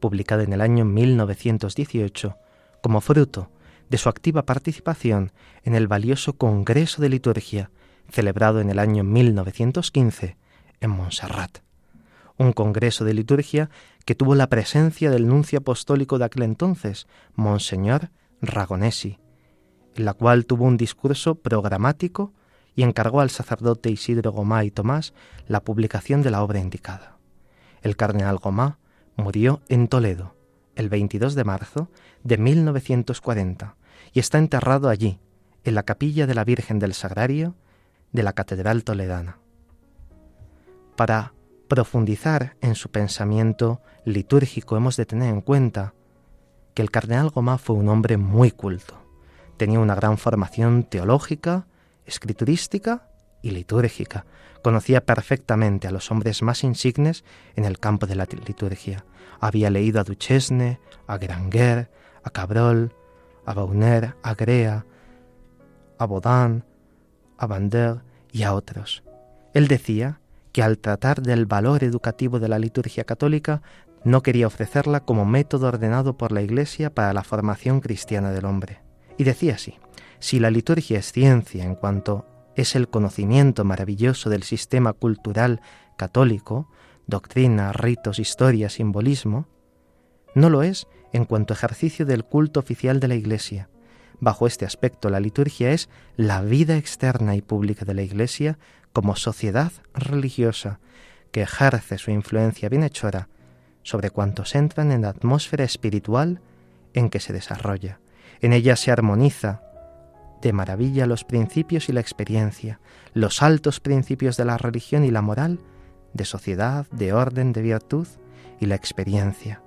publicada en el año 1918 como fruto de su activa participación en el valioso Congreso de Liturgia celebrado en el año 1915 en Montserrat, un congreso de liturgia que tuvo la presencia del nuncio apostólico de aquel entonces, Monseñor Ragonesi, en la cual tuvo un discurso programático y encargó al sacerdote Isidro Gomá y Tomás la publicación de la obra indicada. El cardenal Gomá murió en Toledo el 22 de marzo de 1940 y está enterrado allí, en la capilla de la Virgen del Sagrario de la Catedral Toledana para profundizar en su pensamiento litúrgico hemos de tener en cuenta que el cardenal Gomá fue un hombre muy culto. Tenía una gran formación teológica, escriturística y litúrgica. Conocía perfectamente a los hombres más insignes en el campo de la liturgia. Había leído a Duchesne, a Granger, a Cabrol, a Bauner, a Grea, a Baudin, a Bander y a otros. Él decía que al tratar del valor educativo de la liturgia católica no quería ofrecerla como método ordenado por la Iglesia para la formación cristiana del hombre. Y decía así, si la liturgia es ciencia en cuanto es el conocimiento maravilloso del sistema cultural católico, doctrina, ritos, historia, simbolismo, no lo es en cuanto ejercicio del culto oficial de la Iglesia. Bajo este aspecto, la liturgia es la vida externa y pública de la Iglesia como sociedad religiosa que ejerce su influencia bienhechora sobre cuantos entran en la atmósfera espiritual en que se desarrolla. En ella se armoniza de maravilla los principios y la experiencia, los altos principios de la religión y la moral, de sociedad, de orden, de virtud y la experiencia,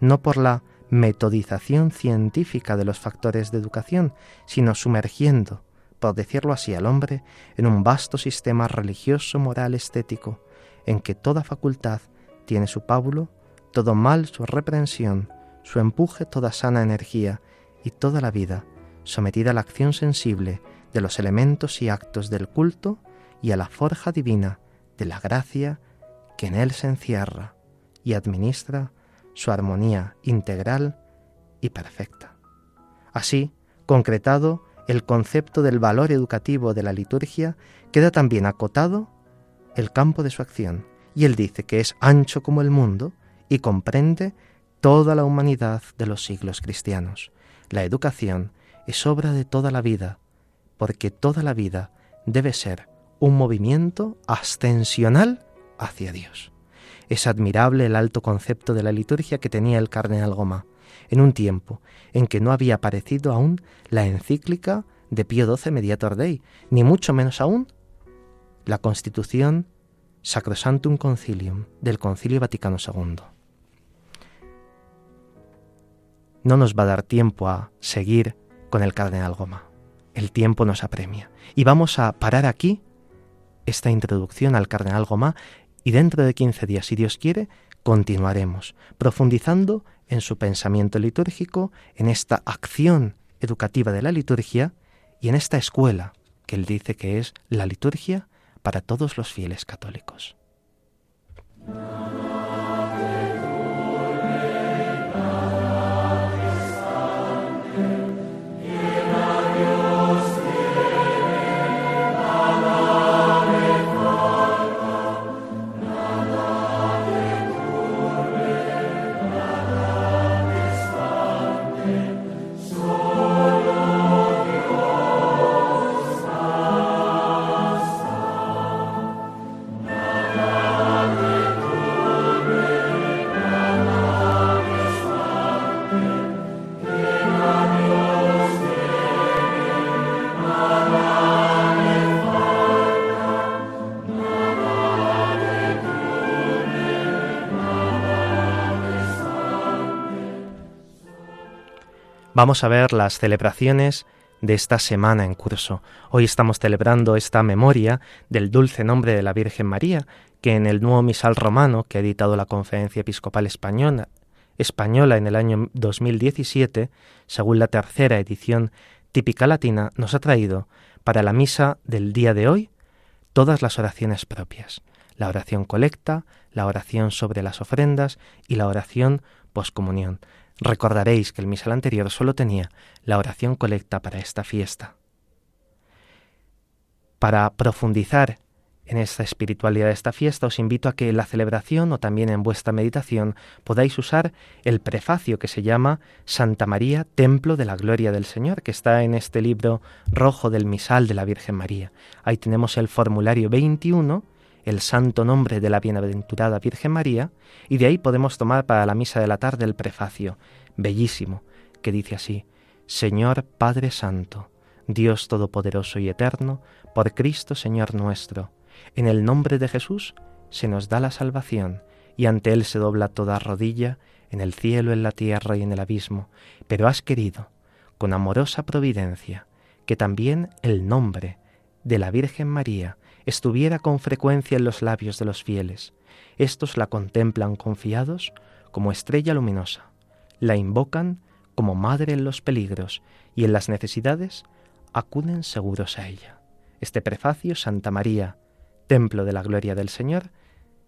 no por la metodización científica de los factores de educación, sino sumergiendo por decirlo así, al hombre en un vasto sistema religioso, moral, estético, en que toda facultad tiene su pábulo, todo mal su reprensión, su empuje toda sana energía y toda la vida sometida a la acción sensible de los elementos y actos del culto y a la forja divina de la gracia que en él se encierra y administra su armonía integral y perfecta. Así, concretado, el concepto del valor educativo de la liturgia queda también acotado el campo de su acción, y él dice que es ancho como el mundo y comprende toda la humanidad de los siglos cristianos. La educación es obra de toda la vida, porque toda la vida debe ser un movimiento ascensional hacia Dios. Es admirable el alto concepto de la liturgia que tenía el cardenal Goma, en un tiempo en que no había aparecido aún la encíclica de Pío XII Mediator Dei, ni mucho menos aún la constitución Sacrosantum Concilium del Concilio Vaticano II. No nos va a dar tiempo a seguir con el cardenal Goma. El tiempo nos apremia. Y vamos a parar aquí esta introducción al cardenal Goma y dentro de 15 días, si Dios quiere, continuaremos profundizando en su pensamiento litúrgico, en esta acción educativa de la liturgia y en esta escuela que él dice que es la liturgia para todos los fieles católicos. Vamos a ver las celebraciones de esta semana en curso. Hoy estamos celebrando esta memoria del dulce nombre de la Virgen María, que en el nuevo misal romano que ha editado la Conferencia Episcopal Española, española en el año 2017, según la tercera edición típica latina, nos ha traído para la misa del día de hoy todas las oraciones propias, la oración colecta, la oración sobre las ofrendas y la oración poscomunión. Recordaréis que el misal anterior solo tenía la oración colecta para esta fiesta. Para profundizar en esta espiritualidad de esta fiesta, os invito a que en la celebración o también en vuestra meditación podáis usar el prefacio que se llama Santa María, Templo de la Gloria del Señor, que está en este libro rojo del misal de la Virgen María. Ahí tenemos el formulario 21 el santo nombre de la bienaventurada Virgen María, y de ahí podemos tomar para la misa de la tarde el prefacio, bellísimo, que dice así, Señor Padre Santo, Dios Todopoderoso y Eterno, por Cristo Señor nuestro, en el nombre de Jesús se nos da la salvación, y ante Él se dobla toda rodilla, en el cielo, en la tierra y en el abismo, pero has querido, con amorosa providencia, que también el nombre de la Virgen María, estuviera con frecuencia en los labios de los fieles. Estos la contemplan confiados como estrella luminosa, la invocan como madre en los peligros y en las necesidades acuden seguros a ella. Este prefacio, Santa María, Templo de la Gloria del Señor,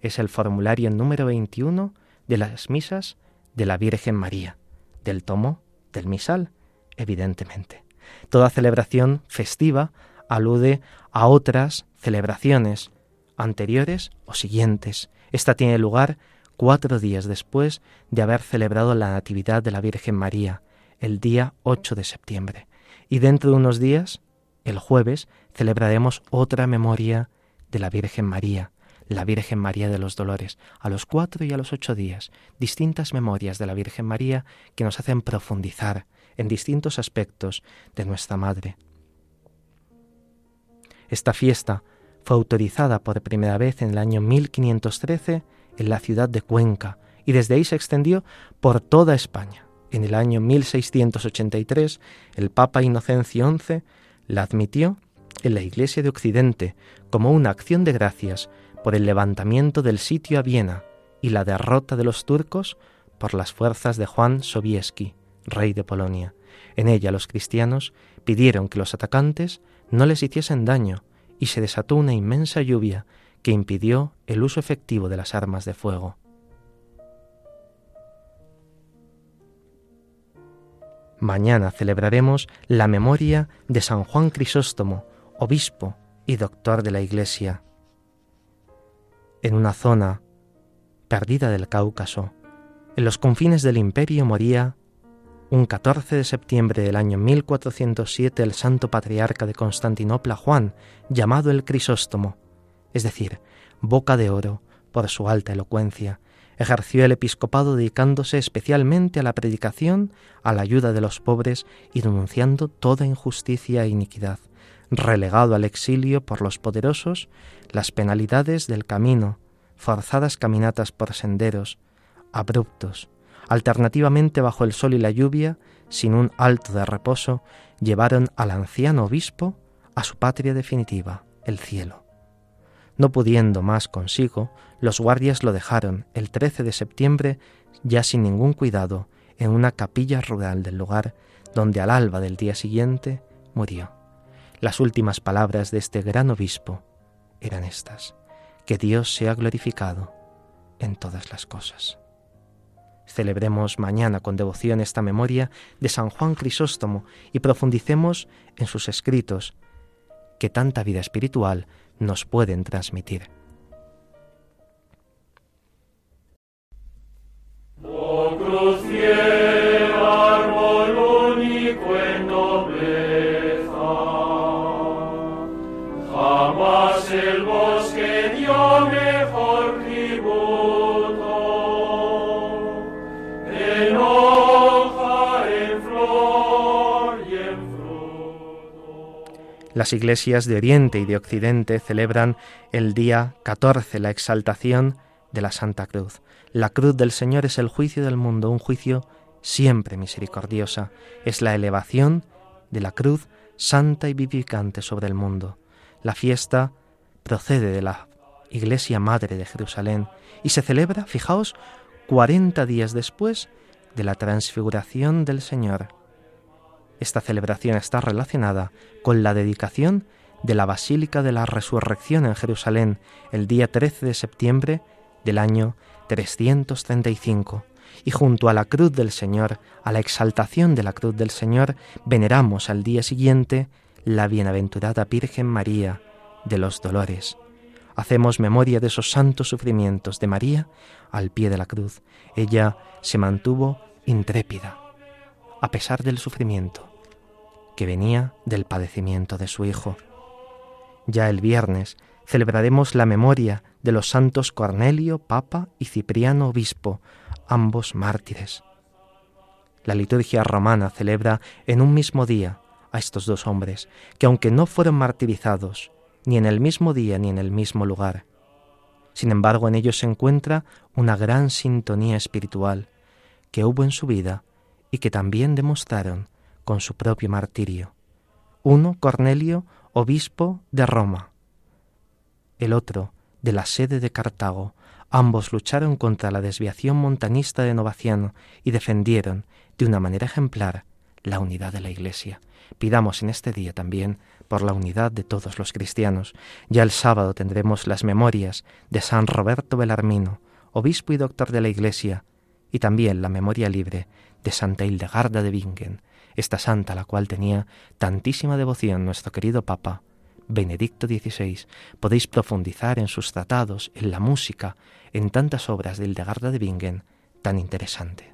es el formulario número 21 de las misas de la Virgen María, del tomo del misal, evidentemente. Toda celebración festiva alude a otras celebraciones anteriores o siguientes. Esta tiene lugar cuatro días después de haber celebrado la Natividad de la Virgen María, el día 8 de septiembre. Y dentro de unos días, el jueves, celebraremos otra memoria de la Virgen María, la Virgen María de los Dolores, a los cuatro y a los ocho días, distintas memorias de la Virgen María que nos hacen profundizar en distintos aspectos de nuestra Madre. Esta fiesta fue autorizada por primera vez en el año 1513 en la ciudad de Cuenca y desde ahí se extendió por toda España. En el año 1683 el Papa Inocencio XI la admitió en la Iglesia de Occidente como una acción de gracias por el levantamiento del sitio a Viena y la derrota de los turcos por las fuerzas de Juan Sobieski, rey de Polonia. En ella los cristianos pidieron que los atacantes no les hiciesen daño y se desató una inmensa lluvia que impidió el uso efectivo de las armas de fuego. Mañana celebraremos la memoria de San Juan Crisóstomo, obispo y doctor de la Iglesia. En una zona perdida del Cáucaso, en los confines del imperio moría un 14 de septiembre del año 1407 el santo patriarca de Constantinopla Juan, llamado el Crisóstomo, es decir, boca de oro por su alta elocuencia, ejerció el episcopado dedicándose especialmente a la predicación, a la ayuda de los pobres y denunciando toda injusticia e iniquidad, relegado al exilio por los poderosos, las penalidades del camino, forzadas caminatas por senderos, abruptos, alternativamente bajo el sol y la lluvia, sin un alto de reposo, llevaron al anciano obispo a su patria definitiva, el cielo. No pudiendo más consigo, los guardias lo dejaron el 13 de septiembre, ya sin ningún cuidado, en una capilla rural del lugar, donde al alba del día siguiente murió. Las últimas palabras de este gran obispo eran estas, que Dios sea glorificado en todas las cosas. Celebremos mañana con devoción esta memoria de San Juan Crisóstomo y profundicemos en sus escritos, que tanta vida espiritual nos pueden transmitir. Las iglesias de Oriente y de Occidente celebran el día 14 la exaltación de la Santa Cruz. La cruz del Señor es el juicio del mundo, un juicio siempre misericordiosa. Es la elevación de la cruz santa y vivificante sobre el mundo. La fiesta procede de la Iglesia Madre de Jerusalén y se celebra, fijaos, 40 días después de la transfiguración del Señor. Esta celebración está relacionada con la dedicación de la Basílica de la Resurrección en Jerusalén el día 13 de septiembre del año 335. Y junto a la cruz del Señor, a la exaltación de la cruz del Señor, veneramos al día siguiente la bienaventurada Virgen María de los Dolores. Hacemos memoria de esos santos sufrimientos de María al pie de la cruz. Ella se mantuvo intrépida, a pesar del sufrimiento que venía del padecimiento de su Hijo. Ya el viernes celebraremos la memoria de los santos Cornelio, Papa, y Cipriano, Obispo, ambos mártires. La liturgia romana celebra en un mismo día a estos dos hombres, que aunque no fueron martirizados, ni en el mismo día ni en el mismo lugar, sin embargo en ellos se encuentra una gran sintonía espiritual que hubo en su vida y que también demostraron con su propio martirio. Uno, Cornelio, obispo de Roma. El otro, de la sede de Cartago. Ambos lucharon contra la desviación montanista de Novaciano y defendieron, de una manera ejemplar, la unidad de la Iglesia. Pidamos en este día también por la unidad de todos los cristianos. Ya el sábado tendremos las memorias de San Roberto Belarmino, obispo y doctor de la Iglesia, y también la memoria libre de Santa Hildegarda de Bingen, esta santa a la cual tenía tantísima devoción nuestro querido Papa, Benedicto XVI. Podéis profundizar en sus tratados, en la música, en tantas obras de Hildegarda de Bingen tan interesante.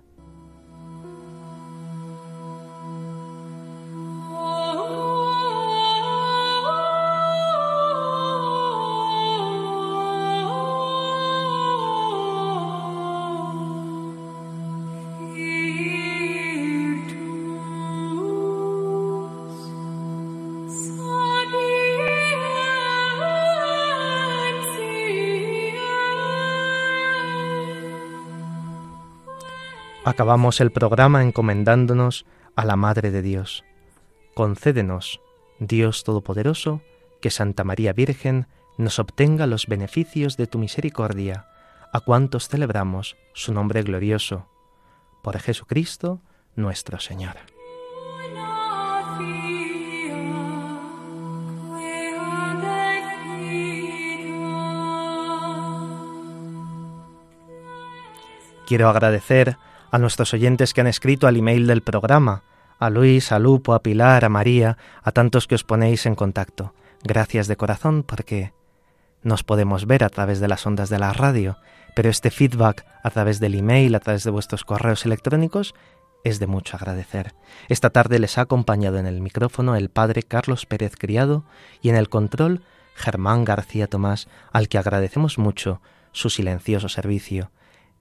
acabamos el programa encomendándonos a la Madre de Dios. Concédenos, Dios Todopoderoso, que Santa María Virgen nos obtenga los beneficios de tu misericordia, a cuantos celebramos su nombre glorioso. Por Jesucristo nuestro Señor. Quiero agradecer a nuestros oyentes que han escrito al email del programa, a Luis, a Lupo, a Pilar, a María, a tantos que os ponéis en contacto. Gracias de corazón porque nos podemos ver a través de las ondas de la radio, pero este feedback a través del email, a través de vuestros correos electrónicos, es de mucho agradecer. Esta tarde les ha acompañado en el micrófono el padre Carlos Pérez Criado y en el control Germán García Tomás, al que agradecemos mucho su silencioso servicio.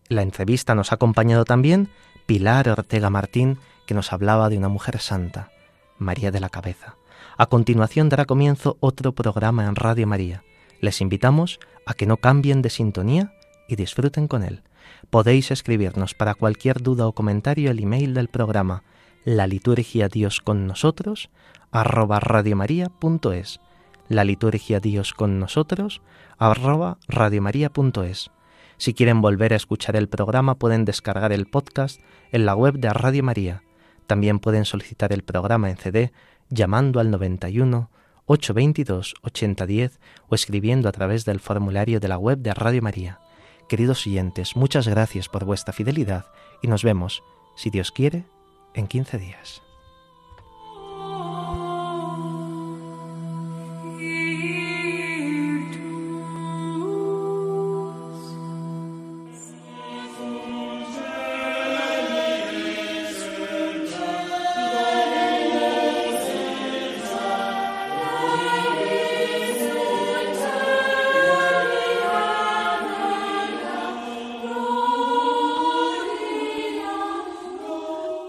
La entrevista nos ha acompañado también Pilar Ortega Martín, que nos hablaba de una mujer santa, María de la Cabeza. A continuación dará comienzo otro programa en Radio María. Les invitamos a que no cambien de sintonía y disfruten con él. Podéis escribirnos para cualquier duda o comentario el email del programa la liturgia Dios con nosotros arroba radiomaria.es la liturgia Dios con nosotros radiomaria.es si quieren volver a escuchar el programa pueden descargar el podcast en la web de Radio María. También pueden solicitar el programa en CD llamando al 91 822 8010 o escribiendo a través del formulario de la web de Radio María. Queridos oyentes, muchas gracias por vuestra fidelidad y nos vemos, si Dios quiere, en 15 días.